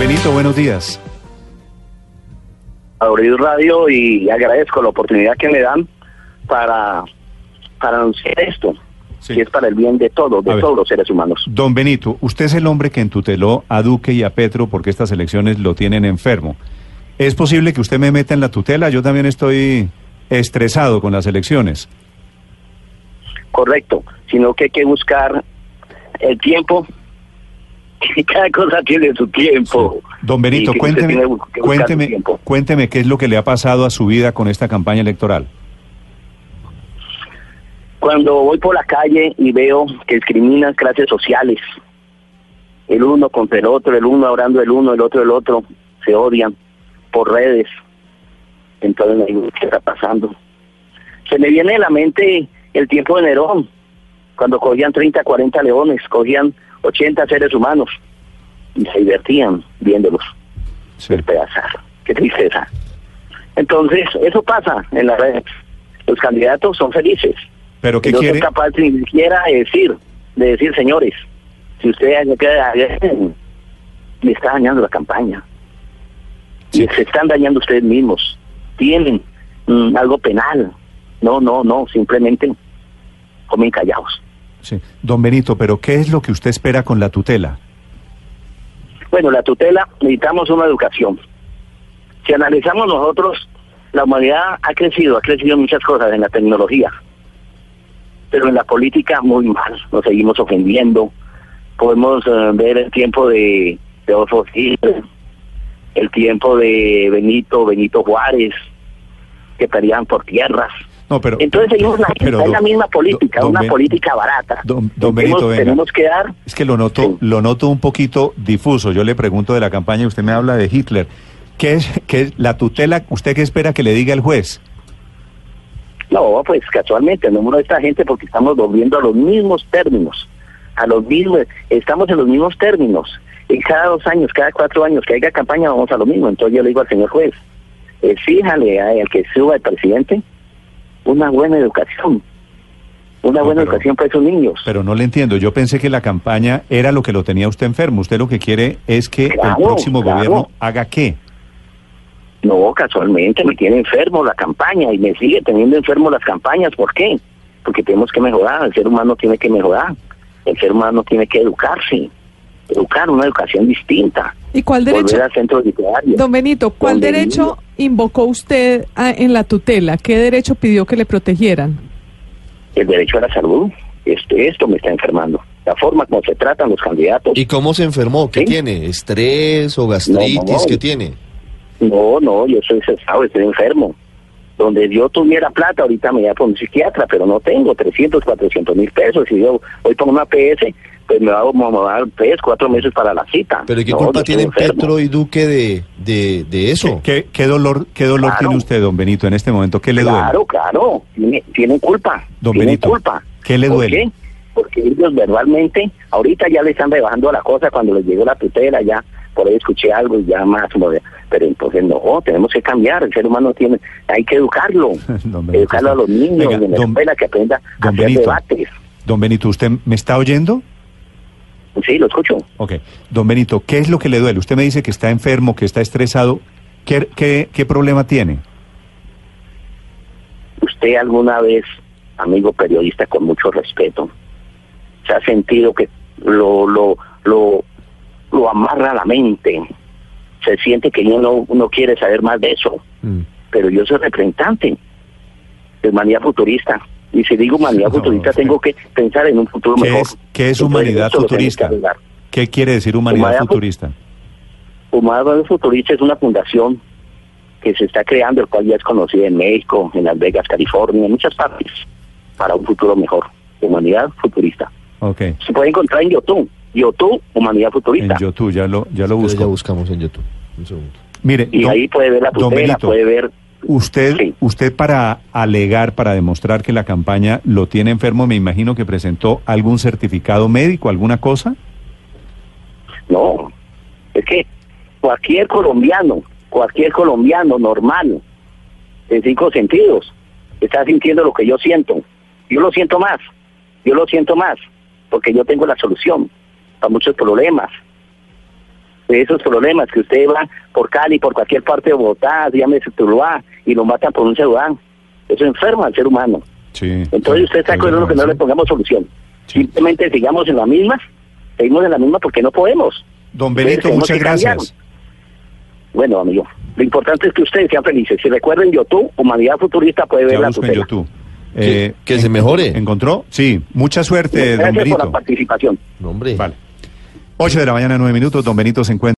Benito, buenos días. Abrir radio y agradezco la oportunidad que me dan para, para anunciar esto, Sí. que es para el bien de todos, A de ver. todos los seres humanos. Don Benito, usted es el hombre que entuteló a Duque y a Petro porque estas elecciones lo tienen enfermo. ¿Es posible que usted me meta en la tutela? Yo también estoy estresado con las elecciones. Correcto, sino que hay que buscar el tiempo. Cada cosa tiene su tiempo. Don Benito, cuénteme, cuénteme, cuénteme qué es lo que le ha pasado a su vida con esta campaña electoral. Cuando voy por la calle y veo que discriminan clases sociales, el uno contra el otro, el uno hablando del uno, el otro del otro, se odian por redes. Entonces me digo, ¿qué está pasando? Se me viene a la mente el tiempo de Nerón, cuando cogían 30, 40 leones, cogían 80 seres humanos y se divertían viéndolos Sí. despedazar. Qué tristeza. Entonces, eso pasa en las redes. Los candidatos son felices. ¿Pero qué no quiere? soy capaz ni siquiera de decir, de decir, señores, si usted me queda me está dañando la campaña. Sí. Y se están dañando ustedes mismos. Tienen mm, algo penal. No, no, no, simplemente comen callados. Sí. Don Benito, ¿pero qué es lo que usted espera con la tutela? Bueno, la tutela, necesitamos una educación. Si analizamos nosotros, la humanidad ha crecido, ha crecido muchas cosas, en la tecnología, pero en la política muy mal, nos seguimos ofendiendo. Podemos eh, ver el tiempo de, de Hitler, el tiempo de Benito, Benito Juárez, que peleaban por tierras. No, pero Entonces seguimos la, pero, es la misma política, don una política barata. Don- Benito, venga. tenemos que dar Es que lo noto, Sí. lo noto un poquito difuso. Yo le pregunto de la campaña y usted me habla de Hitler. ¿Qué es, qué es la tutela? ¿Usted qué espera que le diga el juez? No, pues casualmente el número de esta gente porque estamos volviendo a los mismos términos, a los mismos, estamos en los mismos términos. Y cada dos años, cada cuatro años que haya campaña vamos a lo mismo. Entonces yo le digo al señor juez, exíjale al que suba el presidente una buena educación, una No, buena pero- educación para esos niños. Pero no le entiendo. Yo pensé que la campaña era lo que lo tenía usted enfermo. Usted lo que quiere es que el próximo claro. gobierno haga qué. No, casualmente me tiene enfermo la campaña y me sigue teniendo enfermo las campañas. ¿Por qué? Porque tenemos que mejorar, el ser humano tiene que mejorar, el ser humano tiene que educarse, educar una educación distinta, ¿Y cuál derecho, volver al centro literario. don Benito, cuál derecho invocó usted a- en la tutela? ¿Qué derecho pidió que le protegieran? El derecho a la salud, este, esto me está enfermando. La forma como se tratan los candidatos. ¿Y cómo se enfermó? ¿Qué ¿Sí? tiene? ¿Estrés o gastritis? No, no. ¿Qué tiene? No, no, yo soy cesado, estoy enfermo. Donde yo tuviera plata, ahorita me voy a por un psiquiatra, pero no tengo 300, 400 mil pesos. Si yo voy por una PS, pues me va, a- me va a dar tres, cuatro meses para la cita. ¿Pero qué No, culpa tienen enfermo. Petro y Duque de, de, de eso? ¿Qué, qué dolor, qué dolor Claro. tiene usted, don Benito, en este momento? ¿Qué le Claro, duele? claro, tiene, tienen culpa. Don tienen Benito, culpa. ¿qué le ¿Por duele? qué? Porque ellos verbalmente, ahorita ya le están rebajando la cosa cuando les llegó la tutela, ya por ahí escuché algo y ya más, pero entonces no, tenemos que cambiar, el ser humano tiene, hay que educarlo, educarlo a los niños Venga, en la don- escuela que aprenda a hacer Benito. debates. Don Benito, ¿usted me está oyendo? Sí, lo escucho. Ok. Don Benito, ¿qué es lo que le duele? Usted me dice que está enfermo, que está estresado. ¿Qué, qué, qué problema tiene? ¿Usted alguna vez, amigo periodista con mucho respeto, se ha sentido que lo, lo, amarra la mente? Se siente que uno no quiere saber más de eso. Mm. Pero yo soy representante de humanidad futurista. Y si digo humanidad No, futurista, tengo que pensar en un futuro ¿Qué mejor. es, qué es humanidad futurista? ¿Qué quiere decir humanidad Humanidad fu- futurista? Humanidad Futurista es una fundación que se está creando, el cual ya es conocida en México, en Las Vegas, California, en muchas partes, para un futuro mejor. Humanidad Futurista. Se puede encontrar en YouTube. YouTube, Humanidad Futurista. En YouTube, ya lo, ya lo ya busco. buscamos en YouTube. Un segundo. Mire, y don- ahí puede ver la tutela, Benito, puede ver... Usted, Sí. usted para alegar, para demostrar que la campaña lo tiene enfermo, me imagino que presentó algún certificado médico, alguna cosa. No, es que cualquier colombiano, cualquier colombiano normal, en cinco sentidos, está sintiendo lo que yo siento. Yo lo siento más, yo lo siento más, porque yo tengo la solución para muchos problemas. de esos problemas que usted va por Cali, por cualquier parte de Bogotá, llámese Tuluá, y lo matan por un celular. Eso enferma al ser humano. Sí. Entonces usted está acuerdo que no le pongamos solución. Simplemente sigamos en la misma, seguimos en la misma porque no podemos. Don Benito, muchas cambiar. gracias. Bueno, amigo, lo importante es que ustedes sean felices. Si recuerden YouTube, Humanidad Futurista puede ver Ya la tutela. YouTube. Que- Eh, que se mejore. ¿Encontró? Sí. Mucha suerte, don Gracias por la Benito. participación. No, hombre. Vale. 8 de la mañana, 9 minutos. Don Benito se encuentra.